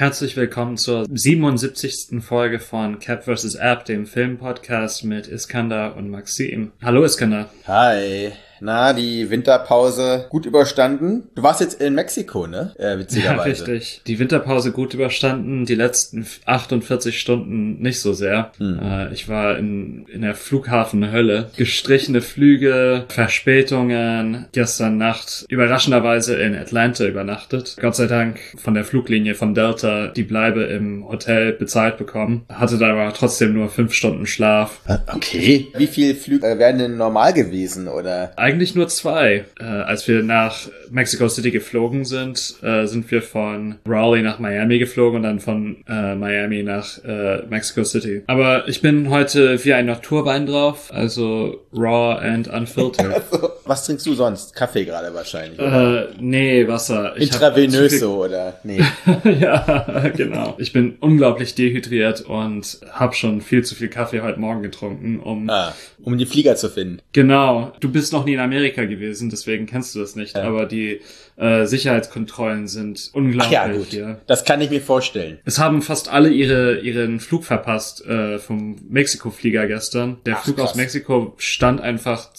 Herzlich willkommen zur 77. Folge von Cat vs. App, dem Filmpodcast mit Iskander und Maxim. Hallo Iskander. Hi. Na, die Winterpause gut überstanden. Du warst jetzt in Mexiko, ne? Äh, witzigerweise. Ja, richtig. Die Winterpause gut überstanden, die letzten 48 Stunden nicht so sehr. Hm. Äh, ich war in, in der Flughafenhölle. Gestrichene Flüge, Verspätungen, gestern Nacht überraschenderweise in Atlanta übernachtet. Gott sei Dank von der Fluglinie von Delta die Bleibe im Hotel bezahlt bekommen. Hatte da aber trotzdem nur fünf Stunden Schlaf. Okay. Wie viele Flüge äh, wären denn normal gewesen, oder? Eigentlich nur zwei. Äh, als wir nach Mexico City geflogen sind, äh, sind wir von Raleigh nach Miami geflogen und dann von äh, Miami nach äh, Mexico City. Aber ich bin heute wie ein Naturwein drauf, also raw and unfiltered. Was trinkst du sonst? Kaffee gerade wahrscheinlich. Oder? Äh, nee, Wasser. Ich Intravenös so, oder? Nee. ja, genau. Ich bin unglaublich dehydriert und habe schon viel zu viel Kaffee heute Morgen getrunken, um ah, um die Flieger zu finden. Genau. Du bist noch nie in Amerika gewesen, deswegen kennst du das nicht. Ja. Aber die äh, Sicherheitskontrollen sind unglaublich Ach ja, gut. hier. Das kann ich mir vorstellen. Es haben fast alle ihre ihren Flug verpasst äh, vom Mexiko-Flieger gestern. Der Ach, Flug krass. aus Mexiko stand einfach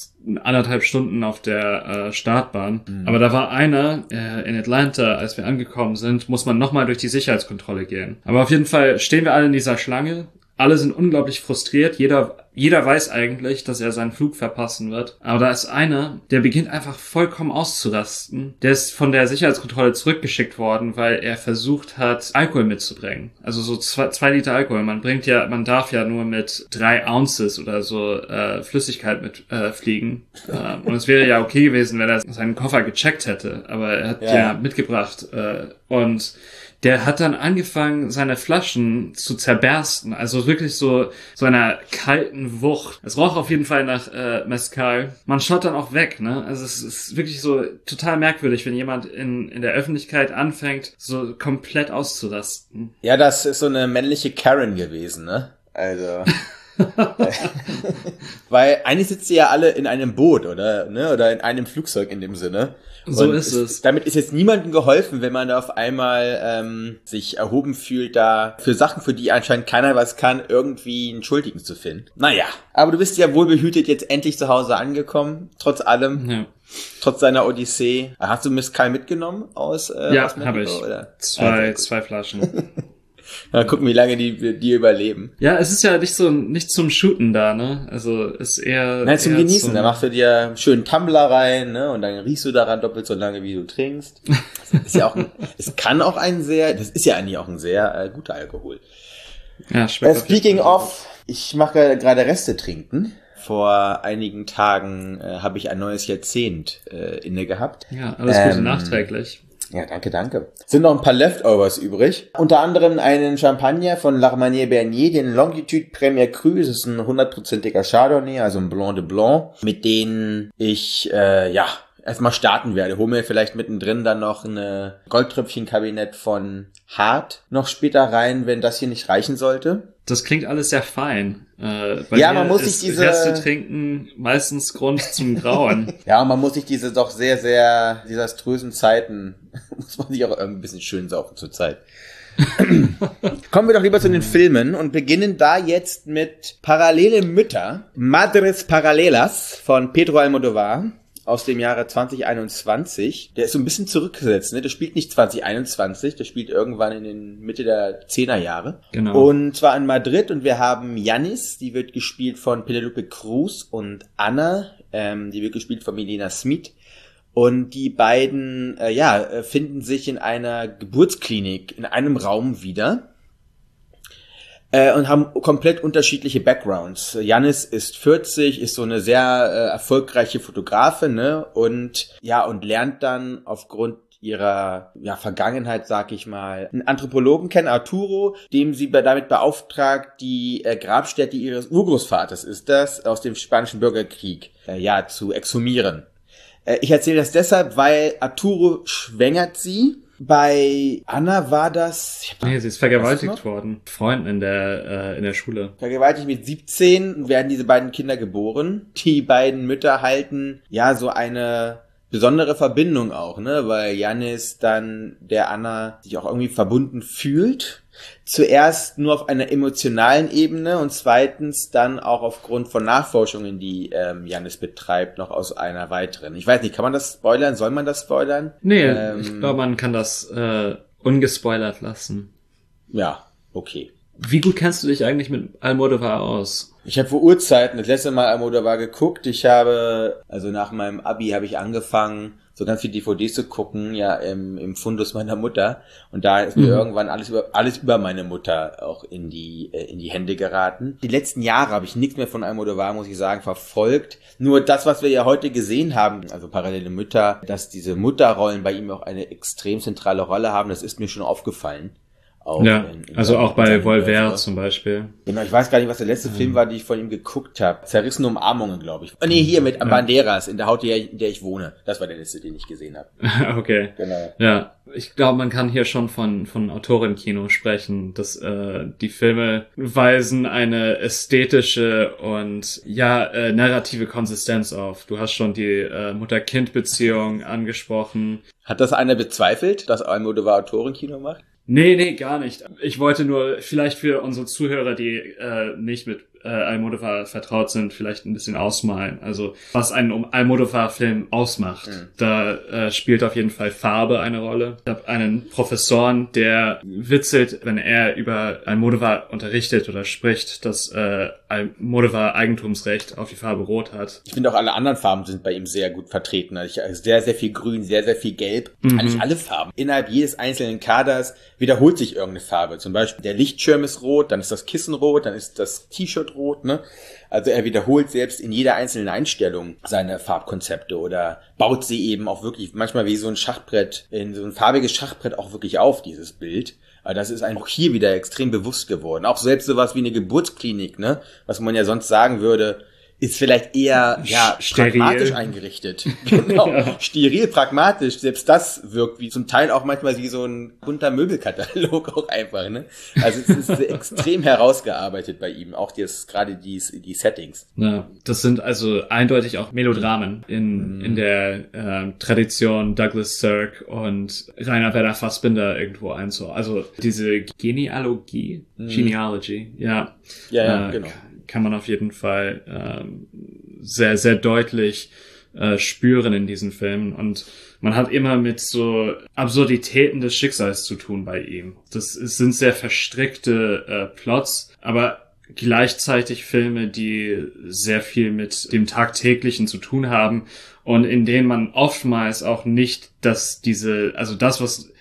anderthalb Stunden auf der äh, Startbahn. Mhm. Aber da war einer äh, in Atlanta, als wir angekommen sind, muss man nochmal durch die Sicherheitskontrolle gehen. Aber auf jeden Fall stehen wir alle in dieser Schlange alle sind unglaublich frustriert. Jeder, jeder weiß eigentlich, dass er seinen Flug verpassen wird. Aber da ist einer, der beginnt einfach vollkommen auszurasten. Der ist von der Sicherheitskontrolle zurückgeschickt worden, weil er versucht hat, Alkohol mitzubringen. Also so zwei, zwei Liter Alkohol. Man bringt ja, man darf ja nur mit drei Ounces oder so äh, Flüssigkeit mit äh, fliegen. Äh, und es wäre ja okay gewesen, wenn er seinen Koffer gecheckt hätte. Aber er hat ja, ja mitgebracht. Äh, und der hat dann angefangen, seine Flaschen zu zerbersten. Also wirklich so, so einer kalten Wucht. Es roch auf jeden Fall nach äh, Mescal. Man schaut dann auch weg, ne? Also es ist wirklich so total merkwürdig, wenn jemand in, in der Öffentlichkeit anfängt, so komplett auszurasten. Ja, das ist so eine männliche Karen gewesen, ne? Also. Weil eigentlich sitzt ihr ja alle in einem Boot, oder? Ne? Oder in einem Flugzeug in dem Sinne. So ist es. Damit ist jetzt niemandem geholfen, wenn man da auf einmal ähm, sich erhoben fühlt, da für Sachen, für die anscheinend keiner was kann, irgendwie einen Schuldigen zu finden. Naja, aber du bist ja wohl behütet jetzt endlich zu Hause angekommen, trotz allem. Ja. Trotz seiner Odyssee. Hast du Miss Kai mitgenommen aus äh, Ja, habe ich. Oder? Zwei, also, zwei Flaschen. Mal gucken, wie lange die, die überleben. Ja, es ist ja nicht so, nicht zum Shooten da, ne? Also, ist eher. Nein, zum eher Genießen. Zum da machst du dir schön Tumbler rein, ne? Und dann riechst du daran doppelt so lange, wie du trinkst. Das ist ja auch, ein, es kann auch ein sehr, das ist ja eigentlich auch ein sehr äh, guter Alkohol. Ja, schmeckt. Äh, speaking of, ich mache gerade Reste trinken. Vor einigen Tagen äh, habe ich ein neues Jahrzehnt äh, inne gehabt. Ja, alles Gute ähm, nachträglich. Ja, danke, danke. Sind noch ein paar Leftovers übrig. Unter anderem einen Champagner von L'Armanier Bernier, den Longitude Premier Cru. Das ist ein hundertprozentiger Chardonnay, also ein Blanc de Blanc, mit denen ich, äh, ja, erstmal starten werde. Hol mir vielleicht mittendrin dann noch eine Goldtröpfchenkabinett von Hart noch später rein, wenn das hier nicht reichen sollte. Das klingt alles sehr fein. Äh, ja, man muss sich diese Reste trinken meistens Grund zum Grauen. ja, man muss sich diese doch sehr sehr desaströsen Zeiten muss man sich auch irgendwie ein bisschen schön saufen zur Zeit. Kommen wir doch lieber zu den Filmen und beginnen da jetzt mit Parallele Mütter, Madres Paralelas von Pedro Almodovar aus dem Jahre 2021. Der ist so ein bisschen zurückgesetzt, ne? Der spielt nicht 2021, der spielt irgendwann in den Mitte der 10er Jahre. Genau. Und zwar in Madrid und wir haben Janis, die wird gespielt von Penelope Cruz und Anna, ähm, die wird gespielt von Melina Smith. Und die beiden, äh, ja, finden sich in einer Geburtsklinik in einem Raum wieder äh, und haben komplett unterschiedliche Backgrounds. Janis ist 40, ist so eine sehr äh, erfolgreiche Fotografin, ne? Und ja, und lernt dann aufgrund ihrer ja, Vergangenheit, sag ich mal, einen Anthropologen kennen, Arturo, dem sie damit beauftragt, die äh, Grabstätte ihres Urgroßvaters ist das, aus dem spanischen Bürgerkrieg, äh, ja, zu exhumieren. Äh, ich erzähle das deshalb, weil Arturo schwängert sie bei Anna war das. Ich nee, sie ist vergewaltigt worden. Freunden in der, äh, in der Schule. Vergewaltigt mit 17 werden diese beiden Kinder geboren. Die beiden Mütter halten ja so eine besondere Verbindung auch, ne? Weil Janis dann der Anna sich auch irgendwie verbunden fühlt zuerst nur auf einer emotionalen Ebene und zweitens dann auch aufgrund von Nachforschungen, die ähm, Janis betreibt, noch aus einer weiteren. Ich weiß nicht, kann man das spoilern? Soll man das spoilern? Nee, ähm, ich glaube, man kann das äh, ungespoilert lassen. Ja, okay. Wie gut kennst du dich eigentlich mit Almodovar aus? Ich habe vor Urzeiten das letzte Mal Almodovar geguckt. Ich habe, also nach meinem Abi habe ich angefangen, so ganz viel DVDs zu gucken, ja, im, im Fundus meiner Mutter. Und da ist mir mhm. irgendwann alles über, alles über meine Mutter auch in die, äh, in die Hände geraten. Die letzten Jahre habe ich nichts mehr von Almodovar, muss ich sagen, verfolgt. Nur das, was wir ja heute gesehen haben, also parallele Mütter, dass diese Mutterrollen bei ihm auch eine extrem zentrale Rolle haben, das ist mir schon aufgefallen. Auch ja, in, in also auch bei Volver zum Beispiel. Genau, ich weiß gar nicht, was der letzte mhm. Film war, den ich von ihm geguckt habe. Zerrissene Umarmungen, glaube ich. Oh, nee, hier mit ja. Banderas, in der Haut, in der ich wohne. Das war der letzte, den ich gesehen habe. okay. Genau. Ja, ich glaube, man kann hier schon von, von Autorenkino sprechen, dass äh, die Filme weisen eine ästhetische und ja, äh, narrative Konsistenz auf. Du hast schon die äh, Mutter-Kind-Beziehung angesprochen. Hat das einer bezweifelt, dass Almodovar Autorenkino macht? Nee, nee, gar nicht. Ich wollte nur vielleicht für unsere Zuhörer, die äh, nicht mit äh, Almodovar vertraut sind, vielleicht ein bisschen ausmalen. Also was einen Almodovar-Film ausmacht. Mhm. Da äh, spielt auf jeden Fall Farbe eine Rolle. Ich habe einen Professoren, der witzelt, wenn er über Almodovar unterrichtet oder spricht, dass äh, Almodovar Eigentumsrecht auf die Farbe Rot hat. Ich finde auch alle anderen Farben sind bei ihm sehr gut vertreten. Also sehr, sehr viel Grün, sehr, sehr viel Gelb. Mhm. Eigentlich alle Farben. Innerhalb jedes einzelnen Kaders wiederholt sich irgendeine Farbe. Zum Beispiel der Lichtschirm ist rot, dann ist das Kissen rot, dann ist das T-Shirt rot, ne? Also er wiederholt selbst in jeder einzelnen Einstellung seine Farbkonzepte oder baut sie eben auch wirklich manchmal wie so ein Schachbrett, in so ein farbiges Schachbrett auch wirklich auf, dieses Bild. Aber das ist einem auch hier wieder extrem bewusst geworden. Auch selbst sowas wie eine Geburtsklinik, ne? Was man ja sonst sagen würde, ist vielleicht eher ja, Steril. pragmatisch eingerichtet. Genau. ja. Steril, pragmatisch. Selbst das wirkt wie zum Teil auch manchmal wie so ein bunter Möbelkatalog auch einfach. Ne? Also es ist extrem herausgearbeitet bei ihm. Auch das, gerade die, die Settings. Ja, das sind also eindeutig auch Melodramen in, mhm. in der äh, Tradition Douglas Sirk und Rainer Werner Fassbinder irgendwo einzu. Also diese Genealogie, mhm. Genealogy, ja. Ja, ja, äh, genau kann man auf jeden Fall ähm, sehr, sehr deutlich äh, spüren in diesen Filmen. Und man hat immer mit so Absurditäten des Schicksals zu tun bei ihm. Das sind sehr verstrickte äh, Plots, aber gleichzeitig Filme, die sehr viel mit dem Tagtäglichen zu tun haben und in denen man oftmals auch nicht, dass diese, also das, was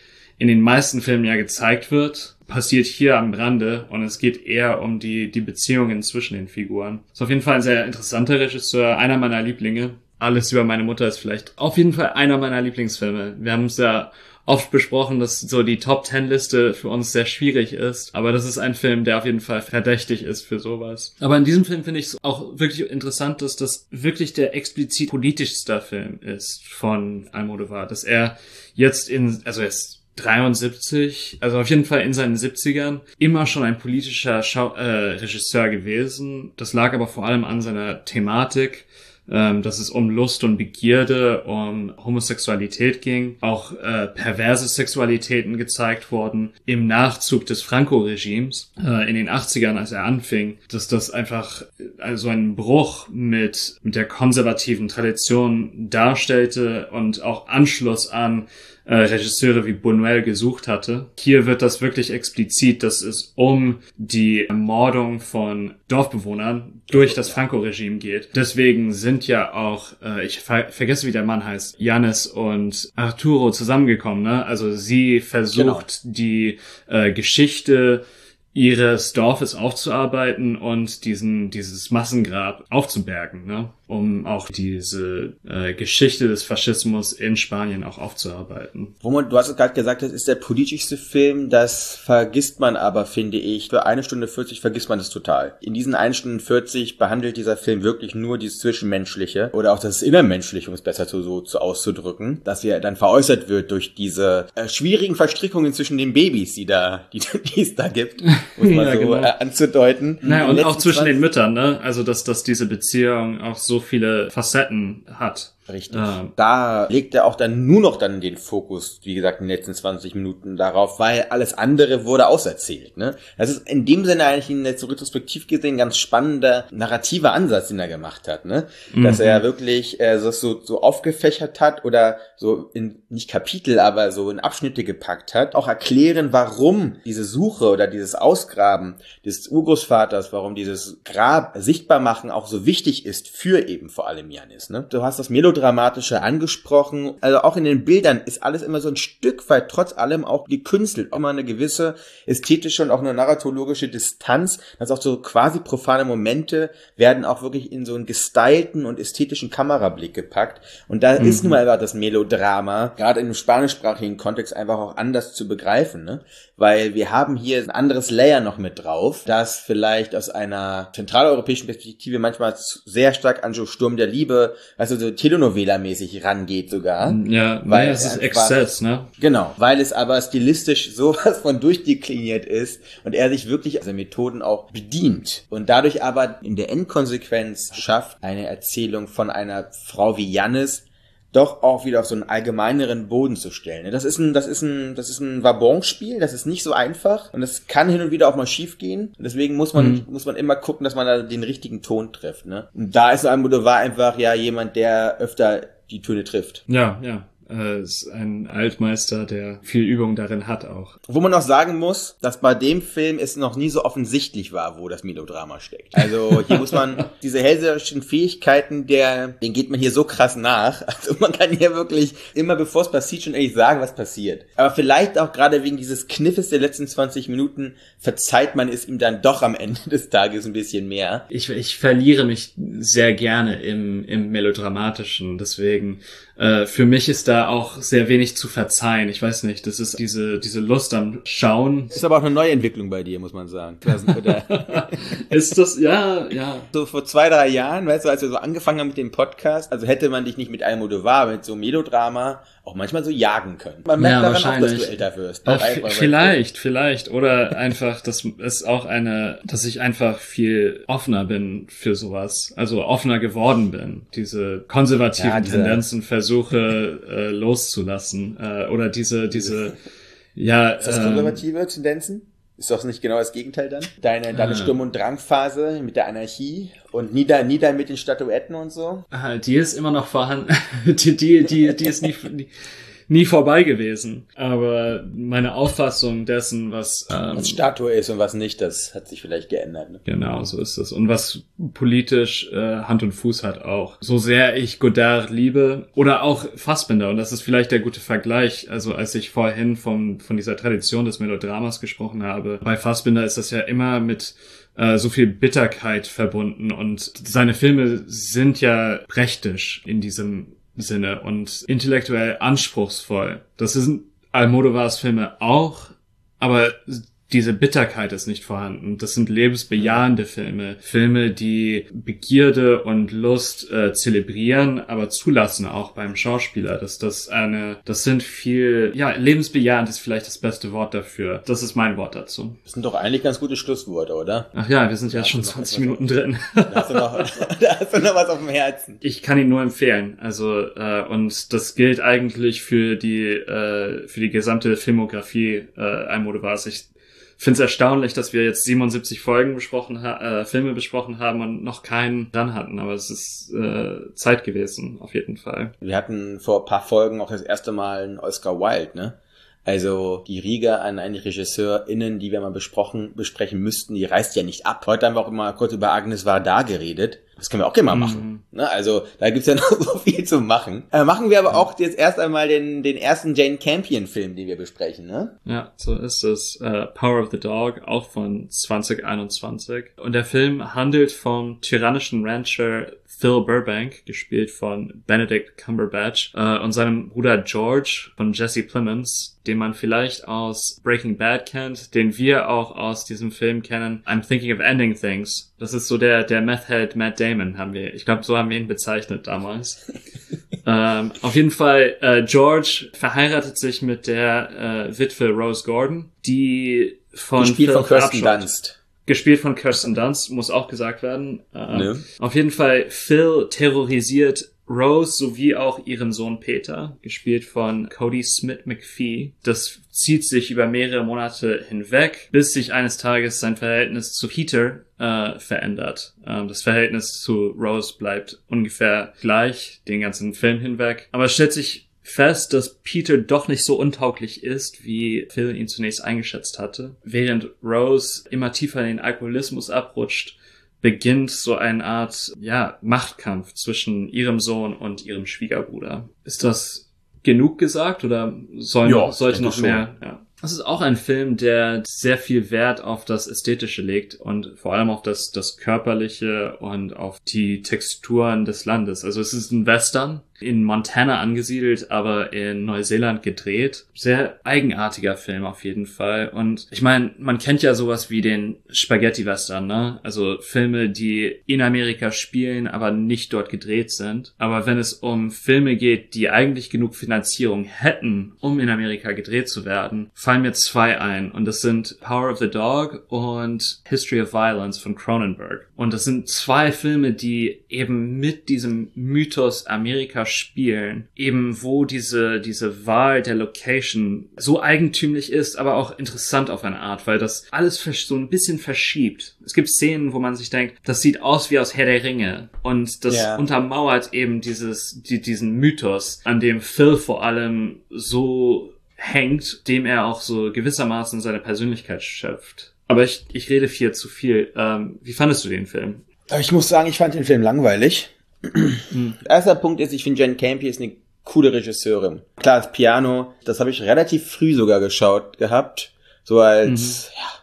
in den meisten Filmen ja gezeigt wird, passiert hier am Rande und es geht eher um die, die Beziehungen zwischen den Figuren. Ist auf jeden Fall ein sehr interessanter Regisseur, einer meiner Lieblinge. Alles über meine Mutter ist vielleicht auf jeden Fall einer meiner Lieblingsfilme. Wir haben es ja oft besprochen, dass so die Top Ten Liste für uns sehr schwierig ist. Aber das ist ein Film, der auf jeden Fall verdächtig ist für sowas. Aber in diesem Film finde ich es auch wirklich interessant, dass das wirklich der explizit politischste Film ist von Almodovar. Dass er jetzt in, also ist 73, also auf jeden Fall in seinen 70ern, immer schon ein politischer Schau äh, Regisseur gewesen. Das lag aber vor allem an seiner Thematik, ähm, dass es um Lust und Begierde, um Homosexualität ging, auch äh, perverse Sexualitäten gezeigt wurden im Nachzug des Franco-Regimes äh, in den 80ern, als er anfing, dass das einfach also einen Bruch mit, mit der konservativen Tradition darstellte und auch Anschluss an äh, Regisseure wie Buñuel gesucht hatte. Hier wird das wirklich explizit, dass es um die Ermordung von Dorfbewohnern durch das Franco-Regime geht. Deswegen sind ja auch, äh, ich ver vergesse, wie der Mann heißt, Janis und Arturo zusammengekommen. Ne? Also sie versucht genau. die äh, Geschichte ihres Dorfes aufzuarbeiten und diesen dieses Massengrab aufzubergen. Ne? Um auch diese äh, Geschichte des Faschismus in Spanien auch aufzuarbeiten. Wo man, du hast gerade gesagt, das ist der politischste Film, das vergisst man aber, finde ich. Für eine Stunde 40 vergisst man das total. In diesen eine Stunde 40 behandelt dieser Film wirklich nur dieses Zwischenmenschliche oder auch das Innermenschliche, um es besser zu, so zu auszudrücken, dass er dann veräußert wird durch diese äh, schwierigen Verstrickungen zwischen den Babys, die da, die, die es da gibt, muss man Ja, so genau. äh, anzudeuten. Naja, und auch zwischen 20 den Müttern, ne? Also, dass, dass diese Beziehung auch so viele Facetten hat. Richtig. Ähm. Da legt er auch dann nur noch dann den Fokus, wie gesagt, in den letzten 20 Minuten darauf, weil alles andere wurde auserzählt. Ne? Das ist in dem Sinne eigentlich in jetzt so retrospektiv gesehen ganz spannender narrativer Ansatz, den er gemacht hat. Ne? Dass er wirklich äh, das so, so aufgefächert hat oder so in, nicht Kapitel, aber so in Abschnitte gepackt hat. Auch erklären, warum diese Suche oder dieses Ausgraben des Urgroßvaters, warum dieses Grab sichtbar machen auch so wichtig ist für eben vor allem Janis. Ne? Du hast das Melodramatische angesprochen. Also auch in den Bildern ist alles immer so ein Stück weit trotz allem auch gekünstelt. Auch mal eine gewisse ästhetische und auch eine narratologische Distanz. Das auch so quasi profane Momente werden auch wirklich in so einen gestylten und ästhetischen Kamerablick gepackt. Und da ist nun mal einfach das Melodrama, gerade in einem spanischsprachigen Kontext, einfach auch anders zu begreifen. Ne? Weil wir haben hier ein anderes Layer noch mit drauf, das vielleicht aus einer zentraleuropäischen Perspektive manchmal sehr stark an so Sturm der Liebe, also so Telenovela-mäßig rangeht sogar. Ja, Weil weil es ist Exzess, ne? Genau, weil es aber stilistisch sowas von durchdekliniert ist und er sich wirklich also Methoden auch bedient und dadurch aber in der Endkonsequenz schafft, eine Erzählung von einer Frau wie Jannis doch auch wieder auf so einen allgemeineren Boden zu stellen. Das ist ein, das ist ein, das ist ein Wabonspiel, das ist nicht so einfach und das kann hin und wieder auch mal schief gehen. Und deswegen muss man, muss man immer gucken, dass man da den richtigen Ton trifft, ne? Und da ist Almodovar einfach ja jemand, der öfter die Töne trifft. Ja, ja. Äh, ist ein Altmeister, der viel Übung darin hat auch. Wo man noch sagen muss, dass bei dem Film es noch nie so offensichtlich war, wo das Melodrama steckt. Also hier muss man diese hellseherischen Fähigkeiten, der, den geht man hier so krass nach. Also man kann hier wirklich immer bevor es passiert schon ehrlich sagen, was passiert. Aber vielleicht auch gerade wegen dieses Kniffes der letzten 20 Minuten verzeiht man es ihm dann doch am Ende des Tages ein bisschen mehr. Ich, ich verliere mich sehr gerne im, im Melodramatischen, deswegen äh, für mich ist da auch sehr wenig zu verzeihen. Ich weiß nicht, das ist diese, diese Lust am Schauen. Ist aber auch eine Neuentwicklung bei dir, muss man sagen. Ist das, ja, ja. so vor zwei, drei Jahren, weißt du, als wir so angefangen haben mit dem Podcast, also hätte man dich nicht mit Almodovar, mit so Melodrama auch manchmal so jagen können. Man merkt Ja, daran auch, dass du älter wirst. V- einfach, vielleicht, vielleicht. Oder einfach, dass es auch eine, dass ich einfach viel offener bin für sowas. Also offener geworden bin. Diese konservativen Ja, Tendenzen versuche äh, loszulassen. Äh, oder diese, diese, ja. Ist das ähm, konservative Tendenzen? Ist doch nicht genau das Gegenteil dann? Deine, deine Ah. Sturm- und Drangphase mit der Anarchie und nieder, nieder mit den Statuetten und so? Ah, die ist immer noch vorhanden. die, die, die, die ist nie, nie, vorbei gewesen. Aber meine Auffassung dessen, was, ähm, Was Statue ist und was nicht, das hat sich vielleicht geändert. Ne? Genau, so ist es. Und was politisch äh, Hand und Fuß hat auch. So sehr ich Godard liebe oder auch Fassbinder, und das ist vielleicht der gute Vergleich, also als ich vorhin von, von dieser Tradition des Melodramas gesprochen habe, bei Fassbinder ist das ja immer mit äh, so viel Bitterkeit verbunden und seine Filme sind ja prächtig in diesem Sinne und intellektuell anspruchsvoll. Das sind Almodovars Filme auch, aber diese Bitterkeit ist nicht vorhanden. Das sind lebensbejahende Filme. Filme, die Begierde und Lust äh, zelebrieren, aber zulassen auch beim Schauspieler. Dass das eine, das sind viel, ja, lebensbejahend ist vielleicht das beste Wort dafür. Das ist mein Wort dazu. Das sind doch eigentlich ganz gute Schlussworte, oder? Ach ja, wir sind ja Ja, schon also noch 20 etwas Minuten drin. Da hast du noch, da hast du noch was auf dem Herzen. ich kann ihn nur empfehlen. Also äh, und das gilt eigentlich für die äh, für die gesamte Filmografie äh, Almodovars. Ich finde es erstaunlich, dass wir jetzt 77 Folgen besprochen äh, Filme besprochen haben und noch keinen dran hatten, aber es ist äh, Zeit gewesen auf jeden Fall. Wir hatten vor ein paar Folgen auch das erste Mal einen Oscar Wilde, ne? Also die Riege an einen RegisseurInnen, die wir mal besprochen, besprechen müssten, die reißt ja nicht ab. Heute haben wir auch immer kurz über Agnes Varda geredet. Das können wir auch gerne mal machen. Mhm. Ne? Also da gibt's ja noch so viel zu machen. Äh, machen wir aber auch jetzt erst einmal den, den ersten Jane Campion-Film, den wir besprechen. Ne? Ja, so ist es. Uh, Power of the Dog, auch von 2021. Und der Film handelt vom tyrannischen Rancher Phil Burbank, gespielt von Benedict Cumberbatch, äh, und seinem Bruder George von Jesse Plemons, den man vielleicht aus Breaking Bad kennt, den wir auch aus diesem Film kennen, I'm Thinking of Ending Things. Das ist so der, der Meth-Head Matt Damon, haben wir, ich glaube, so haben wir ihn bezeichnet damals. ähm, auf jeden Fall, äh, George verheiratet sich mit der äh, Witwe Rose Gordon, die von Gespielt von Kirsten Dunst gespielt von Kirsten Dunst, muss auch gesagt werden. Äh, ne. Auf jeden Fall, Phil terrorisiert Rose sowie auch ihren Sohn Peter, gespielt von Cody Smith McPhee. Das zieht sich über mehrere Monate hinweg, bis sich eines Tages sein Verhältnis zu Peter äh, verändert. Ähm, das Verhältnis zu Rose bleibt ungefähr gleich den ganzen Film hinweg. Aber es stellt sich fest, dass Peter doch nicht so untauglich ist, wie Phil ihn zunächst eingeschätzt hatte. Während Rose immer tiefer in den Alkoholismus abrutscht, beginnt so eine Art, ja, Machtkampf zwischen ihrem Sohn und ihrem Schwiegerbruder. Ist das genug gesagt oder soll, ja, sollte noch mehr? Ja. Das ist auch ein Film, der sehr viel Wert auf das Ästhetische legt und vor allem auf das, das Körperliche und auf die Texturen des Landes. Also es ist ein Western, in Montana angesiedelt, aber in Neuseeland gedreht. Sehr eigenartiger Film auf jeden Fall. Und ich meine, man kennt ja sowas wie den Spaghetti-Western, ne? Also Filme, die in Amerika spielen, aber nicht dort gedreht sind. Aber wenn es um Filme geht, die eigentlich genug Finanzierung hätten, um in Amerika gedreht zu werden, fallen mir zwei ein. Und das sind Power of the Dog und History of Violence von Cronenberg. Und das sind zwei Filme, die eben mit diesem Mythos Amerika spielen, eben wo diese, diese Wahl der Location so eigentümlich ist, aber auch interessant auf eine Art, weil das alles so ein bisschen verschiebt. Es gibt Szenen, wo man sich denkt, das sieht aus wie aus Herr der Ringe und das yeah. untermauert eben dieses, die, diesen Mythos, an dem Phil vor allem so hängt, dem er auch so gewissermaßen seine Persönlichkeit schöpft. Aber ich, ich rede viel zu viel. Ähm, wie fandest du den Film? Ich muss sagen, ich fand den Film langweilig. Mhm. Erster Punkt ist, ich finde Jen Campion ist eine coole Regisseurin. Klar, das Piano, das habe ich relativ früh sogar geschaut gehabt. So als, mhm. ja,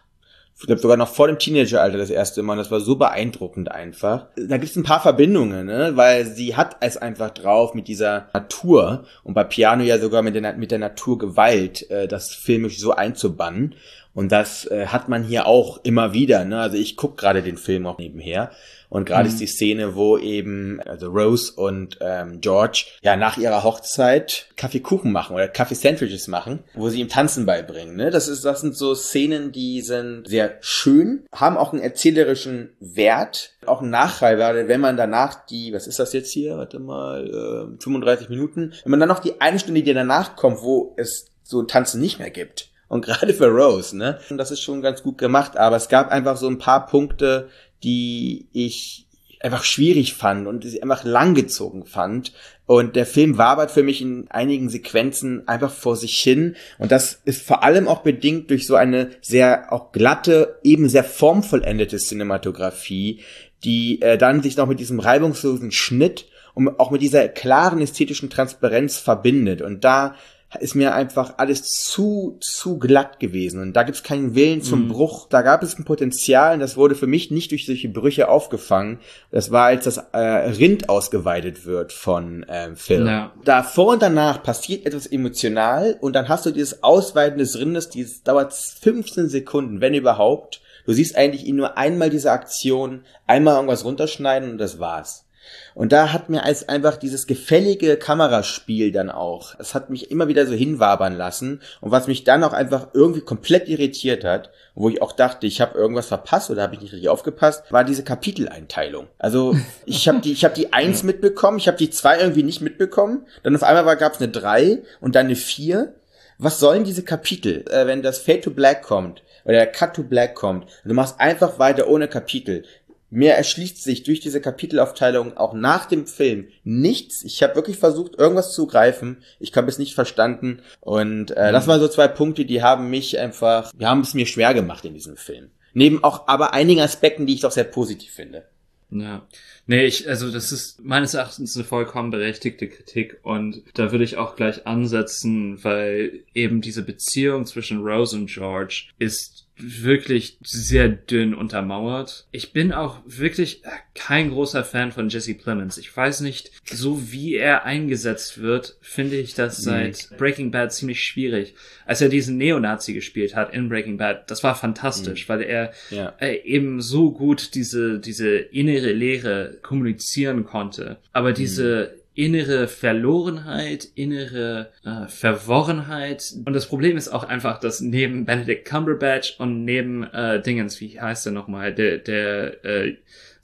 ich glaube sogar noch vor dem Teenageralter das erste Mal. Das war so beeindruckend einfach. Da gibt es ein paar Verbindungen, ne? weil sie hat es einfach drauf mit dieser Natur und bei Piano ja sogar mit der, mit der Naturgewalt, äh, das filmisch so einzubannen. Und das äh, hat man hier auch immer wieder. Ne? Also ich guck gerade den Film auch nebenher. Und gerade mhm. ist die Szene, wo eben also Rose und ähm, George ja nach ihrer Hochzeit Kaffeekuchen machen oder Kaffee-Sandwiches machen, wo sie ihm Tanzen beibringen. Ne? Das, ist, das sind so Szenen, die sind sehr schön, haben auch einen erzählerischen Wert, auch einen Nachreiber, wenn man danach die, was ist das jetzt hier, warte mal, äh, 35 Minuten, wenn man dann noch die eine Stunde, die danach kommt, wo es so Tanzen nicht mehr gibt, und gerade für Rose, ne? Das ist schon ganz gut gemacht, aber es gab einfach so ein paar Punkte, die ich einfach schwierig fand und sie einfach langgezogen fand. Und der Film wabert für mich in einigen Sequenzen einfach vor sich hin. Und das ist vor allem auch bedingt durch so eine sehr auch glatte, eben sehr formvollendete Cinematografie, die äh, dann sich noch mit diesem reibungslosen Schnitt und auch mit dieser klaren ästhetischen Transparenz verbindet. Und da ist mir einfach alles zu, zu glatt gewesen. Und da gibt es keinen Willen zum mhm. Bruch. Da gab es ein Potenzial und das wurde für mich nicht durch solche Brüche aufgefangen. Das war, als das äh, Rind ausgeweidet wird von ähm, Phil. Ja. Davor und danach passiert etwas emotional und dann hast du dieses Ausweiten des Rindes, dieses dauert 15 Sekunden, wenn überhaupt. Du siehst eigentlich ihn nur einmal diese Aktion, einmal irgendwas runterschneiden und das war's. Und da hat mir als einfach dieses gefällige Kameraspiel dann auch, es hat mich immer wieder so hinwabern lassen und was mich dann auch einfach irgendwie komplett irritiert hat, wo ich auch dachte, ich habe irgendwas verpasst oder habe ich nicht richtig aufgepasst, war diese Kapiteleinteilung. Also ich habe die, ich habe die eins mitbekommen, ich habe die zwei irgendwie nicht mitbekommen, dann auf einmal gab es eine drei und dann eine vier. Was sollen diese Kapitel, äh, wenn das Fade to Black kommt? oder der Cut to Black kommt. Du machst einfach weiter ohne Kapitel. Mir erschließt sich durch diese Kapitelaufteilung auch nach dem Film nichts. Ich habe wirklich versucht, irgendwas zu greifen. Ich habe es nicht verstanden. Und äh, mhm. das waren so zwei Punkte, die haben mich einfach, die haben es mir schwer gemacht in diesem Film. Neben auch aber einigen Aspekten, die ich doch sehr positiv finde. Ja. Nee, ich, also das ist meines Erachtens eine vollkommen berechtigte Kritik und da würde ich auch gleich ansetzen, weil eben diese Beziehung zwischen Rose und George ist wirklich sehr dünn untermauert. Ich bin auch wirklich kein großer Fan von Jesse Plemons. Ich weiß nicht, so wie er eingesetzt wird, finde ich das seit Breaking Bad ziemlich schwierig. Als er diesen Neonazi gespielt hat in Breaking Bad, das war fantastisch, mhm. weil er ja. äh, eben so gut diese, diese innere Lehre kommunizieren konnte. Aber diese mhm innere Verlorenheit, innere äh, Verworrenheit. Und das Problem ist auch einfach, dass neben Benedict Cumberbatch und neben äh, Dingens, wie heißt er nochmal, der, der äh,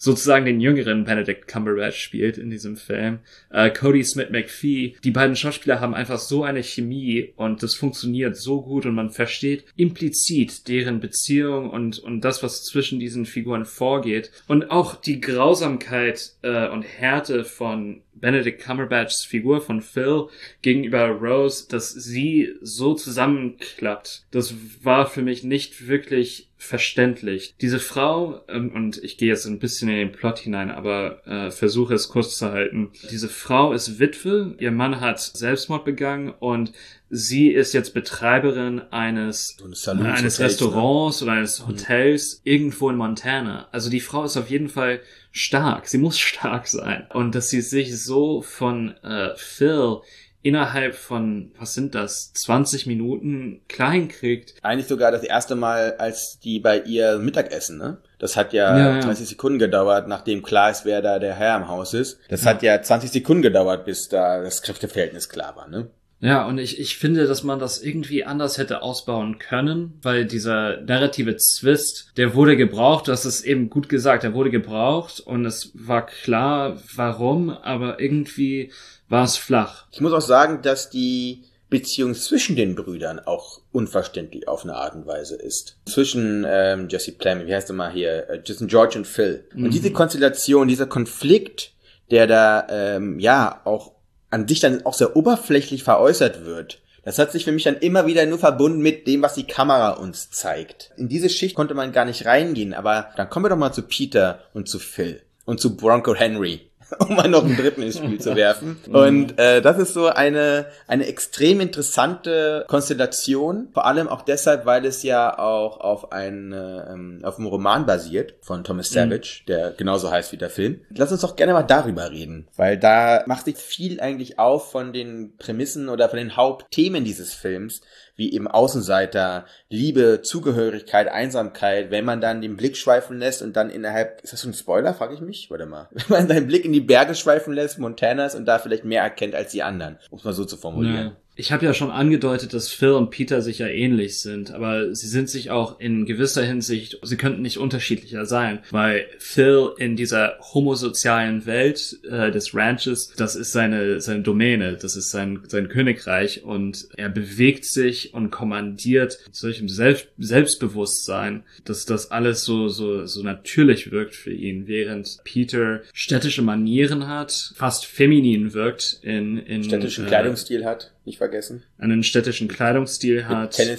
sozusagen den jüngeren Benedict Cumberbatch spielt in diesem Film, äh, Cody Smith McPhee. Die beiden Schauspieler haben einfach so eine Chemie und das funktioniert so gut und man versteht implizit deren Beziehung und, und das, was zwischen diesen Figuren vorgeht. Und auch die Grausamkeit äh, und Härte von Benedict Cumberbatchs Figur von Phil gegenüber Rose, dass sie so zusammenklappt, das war für mich nicht wirklich verständlich. Diese Frau, ähm, und ich gehe jetzt ein bisschen in den Plot hinein, aber äh, versuche es kurz zu halten. Diese Frau ist Witwe, ihr Mann hat Selbstmord begangen und sie ist jetzt Betreiberin eines, so eines ne? Restaurants ne? oder eines mhm. Hotels mhm. irgendwo in Montana. Also die Frau ist auf jeden Fall stark. Sie muss stark sein. Und dass sie sich so von äh, Phil innerhalb von, was sind das, 20 Minuten klein kriegt. Eigentlich sogar das erste Mal, als die bei ihr Mittagessen, ne? Das hat ja, ja, ja. 30 Sekunden gedauert, nachdem klar ist, wer da der Herr im Haus ist. Das ja. hat ja 20 Sekunden gedauert, bis da das Kräfteverhältnis klar war, ne? Ja, und ich, ich finde, dass man das irgendwie anders hätte ausbauen können, weil dieser narrative Zwist, der wurde gebraucht, das ist eben gut gesagt, der wurde gebraucht und es war klar, warum, aber irgendwie war es flach. Ich muss auch sagen, dass die Beziehung zwischen den Brüdern auch unverständlich auf eine Art und Weise ist. Zwischen ähm, Jesse Plemons, wie heißt er mal hier, äh, zwischen George und Phil. Mhm. Und diese Konstellation, dieser Konflikt, der da ähm, ja auch an sich dann auch sehr oberflächlich veräußert wird. Das hat sich für mich dann immer wieder nur verbunden mit dem, was die Kamera uns zeigt. In diese Schicht konnte man gar nicht reingehen, aber dann kommen wir doch mal zu Peter und zu Phil und zu Bronco Henry. um mal noch einen dritten ins Spiel zu werfen. Und äh, das ist so eine, eine extrem interessante Konstellation, vor allem auch deshalb, weil es ja auch auf, ein, ähm, auf einem Roman basiert von Thomas mhm. Savage, mhm. der genauso heißt wie der Film. Lass uns doch gerne mal darüber reden, weil da macht sich viel eigentlich auf von den Prämissen oder von den Hauptthemen dieses Films, wie eben Außenseiter, Liebe, Zugehörigkeit, Einsamkeit, wenn man dann den Blick schweifen lässt und dann innerhalb, ist das so ein Spoiler, frage ich mich? Warte mal. Wenn man seinen Blick in die Berge schweifen lässt, Montanas und da vielleicht mehr erkennt als die anderen, um es mal so zu formulieren. Ja. Ich habe ja schon angedeutet, dass Phil und Peter sich ja ähnlich sind, aber sie sind sich auch in gewisser Hinsicht, sie könnten nicht unterschiedlicher sein, weil Phil in dieser homosozialen Welt äh, des Ranches, das ist seine seine Domäne, das ist sein sein Königreich und er bewegt sich und kommandiert mit solchem Selbst Selbstbewusstsein, dass das alles so so so natürlich wirkt für ihn, während Peter städtische Manieren hat, fast feminin wirkt in in städtischen äh, Kleidungsstil hat nicht vergessen. Einen städtischen Kleidungsstil hat, äh,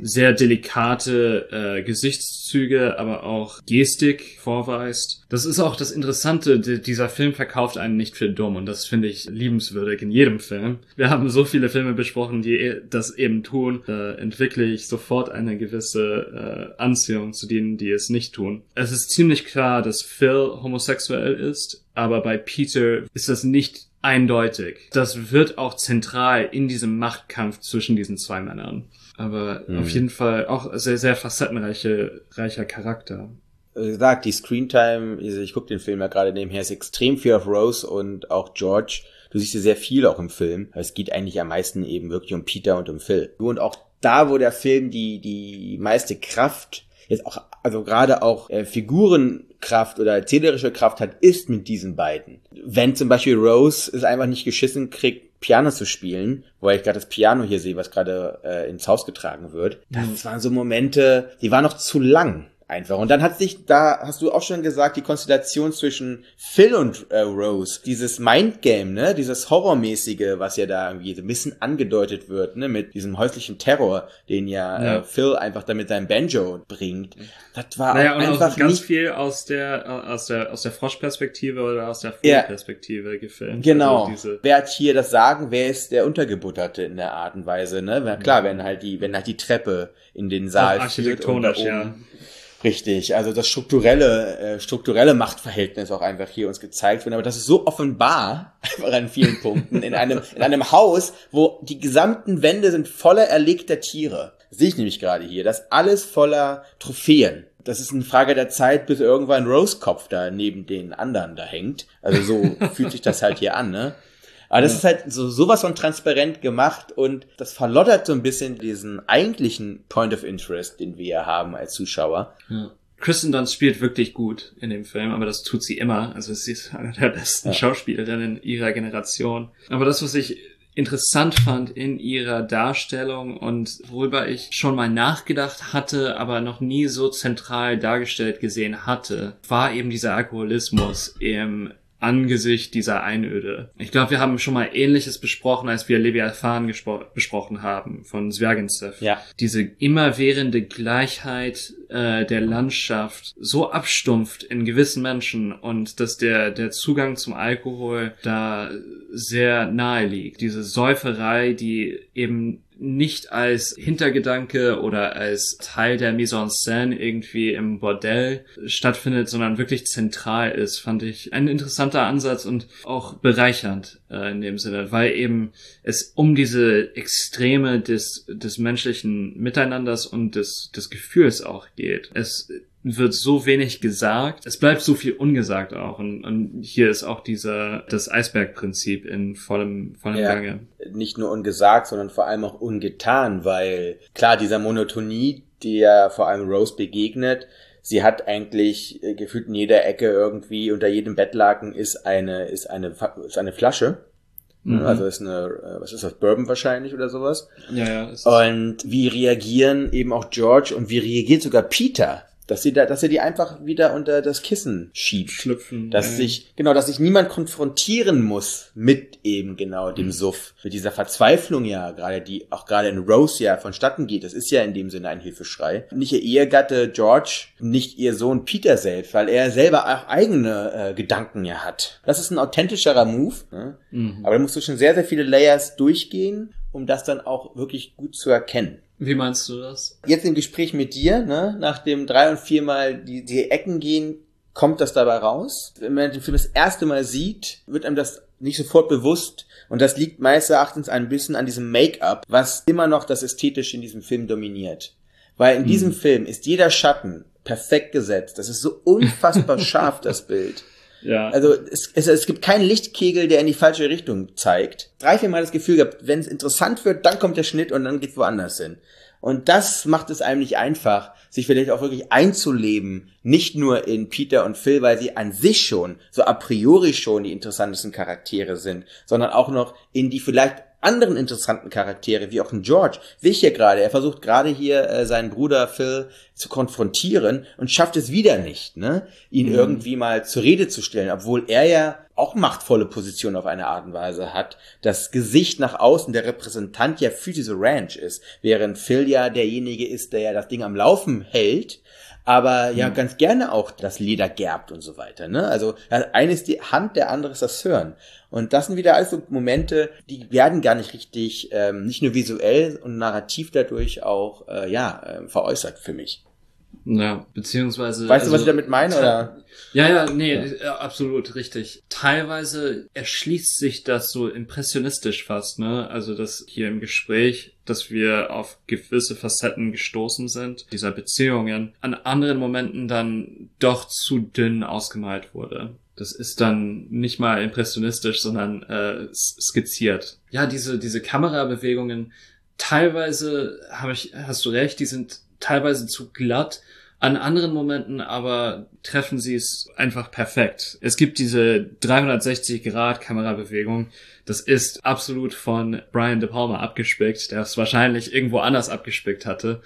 sehr delikate äh, Gesichtszüge, aber auch Gestik vorweist. Das ist auch das Interessante, dieser Film verkauft einen nicht für dumm und das finde ich liebenswürdig in jedem Film. Wir haben so viele Filme besprochen, die e, das eben tun, da entwickle ich sofort eine gewisse äh, Anziehung zu denen, die es nicht tun. Es ist ziemlich klar, dass Phil homosexuell ist, aber bei Peter ist das nicht eindeutig. Das wird auch zentral in diesem Machtkampf zwischen diesen zwei Männern. Aber mhm. auf jeden Fall auch sehr, sehr facettenreiche, reicher Charakter. Wie gesagt, die Screentime, ich gucke den Film ja gerade nebenher, ist extrem viel auf Rose und auch George. Du siehst ja sehr viel auch im Film. Es geht eigentlich am meisten eben wirklich um Peter und um Phil. Und auch da, wo der Film die, die meiste Kraft jetzt auch, also gerade auch äh, Figurenkraft oder erzählerische Kraft hat, ist mit diesen beiden. Wenn zum Beispiel Rose es einfach nicht geschissen kriegt, Piano zu spielen, wo ich gerade das Piano hier sehe, was gerade äh, ins Haus getragen wird. Das waren so Momente, die waren noch zu lang. Einfach. Und dann hat sich, da hast du auch schon gesagt, die Konstellation zwischen Phil und äh, Rose, dieses Mindgame, ne, dieses Horrormäßige, was ja da irgendwie so ein bisschen angedeutet wird, ne, mit diesem häuslichen Terror, den ja, Ja. Äh, Phil einfach da mit seinem Banjo bringt. Das war Naja, einfach ganz nicht viel aus der, aus der, aus der Froschperspektive oder aus der Ja. Vogelperspektive gefilmt. Genau. Also wer hat hier das Sagen? Wer ist der Untergebutterte in der Art und Weise? Ne? Klar, wenn halt die, wenn halt die Treppe in den Saal Auch führt architektonisch, ja. Richtig, also das strukturelle, äh, strukturelle Machtverhältnis auch einfach hier uns gezeigt wird, aber das ist so offenbar, einfach an vielen Punkten, in einem, in einem Haus, wo die gesamten Wände sind voller erlegter Tiere. Sehe ich nämlich gerade hier, das alles voller Trophäen. Das ist eine Frage der Zeit, bis irgendwann Rosekopf da neben den anderen da hängt. Also so fühlt sich das halt hier an, ne? Aber das ist halt so sowas von transparent gemacht und das verlottert so ein bisschen diesen eigentlichen Point of Interest, den wir ja haben als Zuschauer. Kristen Dunst spielt wirklich gut in dem Film, aber das tut sie immer. Also sie ist eine der besten Schauspielerinnen ihrer Generation. Aber das, was ich interessant fand in ihrer Darstellung und worüber ich schon mal nachgedacht hatte, aber noch nie so zentral dargestellt gesehen hatte, war eben dieser Alkoholismus im Angesicht dieser Einöde. Ich glaube, wir haben schon mal Ähnliches besprochen, als wir Leviathan besprochen haben von Zwergensev. Ja. Diese immerwährende Gleichheit äh, der Landschaft so abstumpft in gewissen Menschen und dass der, der Zugang zum Alkohol da sehr nahe liegt. Diese Säuferei, die eben nicht als Hintergedanke oder als Teil der Mise en scène irgendwie im Bordell stattfindet, sondern wirklich zentral ist, fand ich ein interessanter Ansatz und auch bereichernd äh, in dem Sinne, weil eben es um diese Extreme des, des menschlichen Miteinanders und des, des Gefühls auch geht. Es wird so wenig gesagt. Es bleibt so viel ungesagt auch. Und, und hier ist auch dieser, das Eisbergprinzip in vollem, vollem Ja. Gange. Nicht nur ungesagt, sondern vor allem auch ungetan, weil klar, dieser Monotonie, die ja vor allem Rose begegnet, sie hat eigentlich äh, gefühlt in jeder Ecke irgendwie, unter jedem Bettlaken ist eine, ist eine, ist eine Flasche. Mhm. Also ist eine, äh, was ist das, Bourbon wahrscheinlich oder sowas. ja, ja. Und wie reagieren eben auch George und wie reagiert sogar Peter, dass sie da, dass er die einfach wieder unter das Kissen schiebt. Schlüpfen. Dass ja. sich, genau, dass sich niemand konfrontieren muss mit eben genau dem Suff. Mit dieser Verzweiflung ja, gerade die, auch gerade in Rose ja vonstatten geht. Das ist ja in dem Sinne ein Hilfeschrei. Nicht ihr Ehegatte George, nicht ihr Sohn Peter selbst, weil er selber auch eigene äh, Gedanken ja hat. Das ist ein authentischerer Move. Ne? Mhm. Aber da musst du schon sehr, sehr viele Layers durchgehen, um das dann auch wirklich gut zu erkennen. Wie meinst du das? Jetzt im Gespräch mit dir, ne, nach dem drei und viermal die, die Ecken gehen, kommt das dabei raus. Wenn man den Film das erste Mal sieht, wird einem das nicht sofort bewusst. Und das liegt meines Erachtens ein bisschen an diesem Make-up, was immer noch das Ästhetische in diesem Film dominiert. Weil in diesem Film ist jeder Schatten perfekt gesetzt. Das ist so unfassbar scharf, das Bild. Ja. Also es, es, es gibt keinen Lichtkegel, der in die falsche Richtung zeigt. Drei, vier Mal das Gefühl gehabt, wenn es interessant wird, dann kommt der Schnitt und dann geht's woanders hin. Und das macht es einem nicht einfach, sich vielleicht auch wirklich einzuleben, nicht nur in Peter und Phil, weil sie an sich schon, so a priori schon die interessantesten Charaktere sind, sondern auch noch in die vielleicht anderen interessanten Charaktere, wie auch ein George, sehe ich hier gerade. Er versucht gerade hier äh, seinen Bruder Phil zu konfrontieren und schafft es wieder nicht, ne? ihn Mhm. irgendwie mal zur Rede zu stellen, obwohl er ja auch machtvolle Position auf eine Art und Weise hat, das Gesicht nach außen, der Repräsentant ja für diese Ranch ist, während Phil ja derjenige ist, der ja das Ding am Laufen hält, aber ja Mhm. ganz gerne auch das Leder gerbt und so weiter. Ne? Also ja, eine ist die Hand, der andere ist das Hören. Und das sind wieder alles so Momente, die werden gar nicht richtig, ähm, nicht nur visuell und narrativ dadurch auch äh, ja äh, veräußert für mich. Ja, beziehungsweise. Weißt du, was also- ich damit meine? Oder? Ja, ja, nee, äh, absolut richtig. Teilweise erschließt sich das so impressionistisch fast, ne? Also das hier im Gespräch, dass wir auf gewisse Facetten gestoßen sind, dieser Beziehungen, an anderen Momenten dann doch zu dünn ausgemalt wurde. Das ist dann nicht mal impressionistisch, sondern äh, skizziert. Ja, diese, diese Kamerabewegungen, teilweise habe ich, hast du recht, die sind teilweise zu glatt. An anderen Momenten aber treffen sie es einfach perfekt. Es gibt diese 360-Grad-Kamerabewegung. Das ist absolut von Brian De Palma abgespickt, der es wahrscheinlich irgendwo anders abgespickt hatte.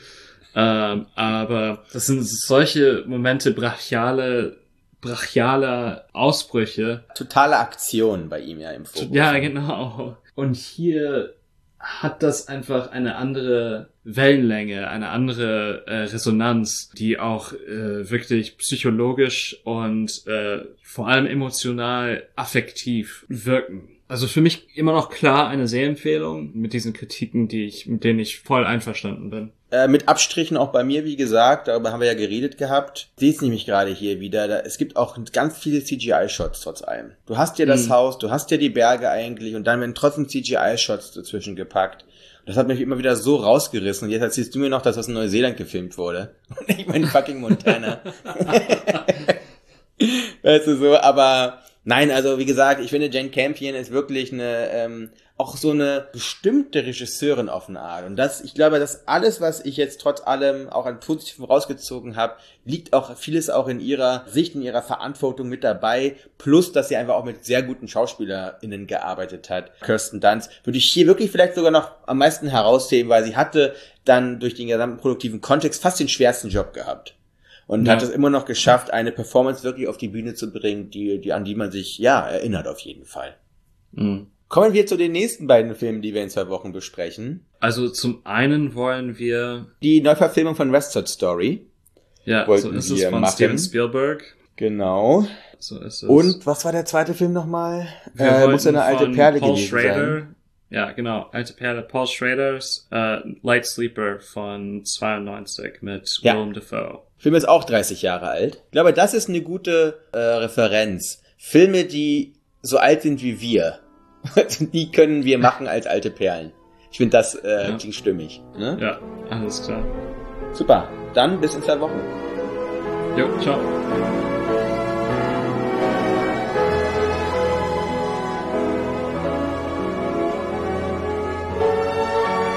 Ähm, aber das sind solche Momente brachiale, brachialer Ausbrüche. Totale Aktion bei ihm ja im Fokus. Ja, genau. Und hier hat das einfach eine andere Wellenlänge, eine andere äh, Resonanz, die auch äh, wirklich psychologisch und äh, vor allem emotional affektiv wirken. Also für mich immer noch klar eine Sehempfehlung mit diesen Kritiken, die ich, mit denen ich voll einverstanden bin. Äh, mit Abstrichen auch bei mir, wie gesagt, darüber haben wir ja geredet gehabt. Es nämlich gerade hier wieder. Da, es gibt auch ganz viele CGI-Shots trotz allem. Du hast ja das Mhm. Haus, du hast ja die Berge eigentlich und dann werden trotzdem CGI-Shots dazwischen gepackt. Das hat mich immer wieder so rausgerissen. Und jetzt erzählst du mir noch, dass das in Neuseeland gefilmt wurde. Und ich meine fucking Montana. weißt du so, aber nein, also wie gesagt, ich finde Jane Campion ist wirklich eine ähm, auch so eine bestimmte Regisseurin auf eine Art. Und das, ich glaube, dass alles, was ich jetzt trotz allem auch an Positiven rausgezogen habe, liegt auch vieles auch in ihrer Sicht, in ihrer Verantwortung mit dabei. Plus, dass sie einfach auch mit sehr guten SchauspielerInnen gearbeitet hat. Kirsten Dunst würde ich hier wirklich vielleicht sogar noch am meisten herausheben, weil sie hatte dann durch den gesamten produktiven Kontext fast den schwersten Job gehabt und Ja. hat es immer noch geschafft, eine Performance wirklich auf die Bühne zu bringen, die, die an die man sich ja erinnert auf jeden Fall. Mhm. Kommen wir zu den nächsten beiden Filmen, die wir in zwei Wochen besprechen. Also zum einen wollen wir, Die Neuverfilmung von West Side Story. ja, so Wollten ist es von machen. Steven Spielberg. Genau. So ist es. Und was war der zweite Film nochmal? Wir Äh, muss eine alte von Perle Paul gewesen Schrader, sein. Ja, genau. Alte Perle. Paul Schraders äh, Light Sleeper von 92 mit Ja. Willem Dafoe. Film ist auch 30 Jahre alt. Ich glaube, das ist eine gute äh, Referenz. Filme, die so alt sind wie wir, die können wir machen als alte Perlen. Ich finde, das äh, Ja. klingt stimmig. Ne? Ja, alles klar. Super. Dann bis in zwei Wochen. Jo, ciao.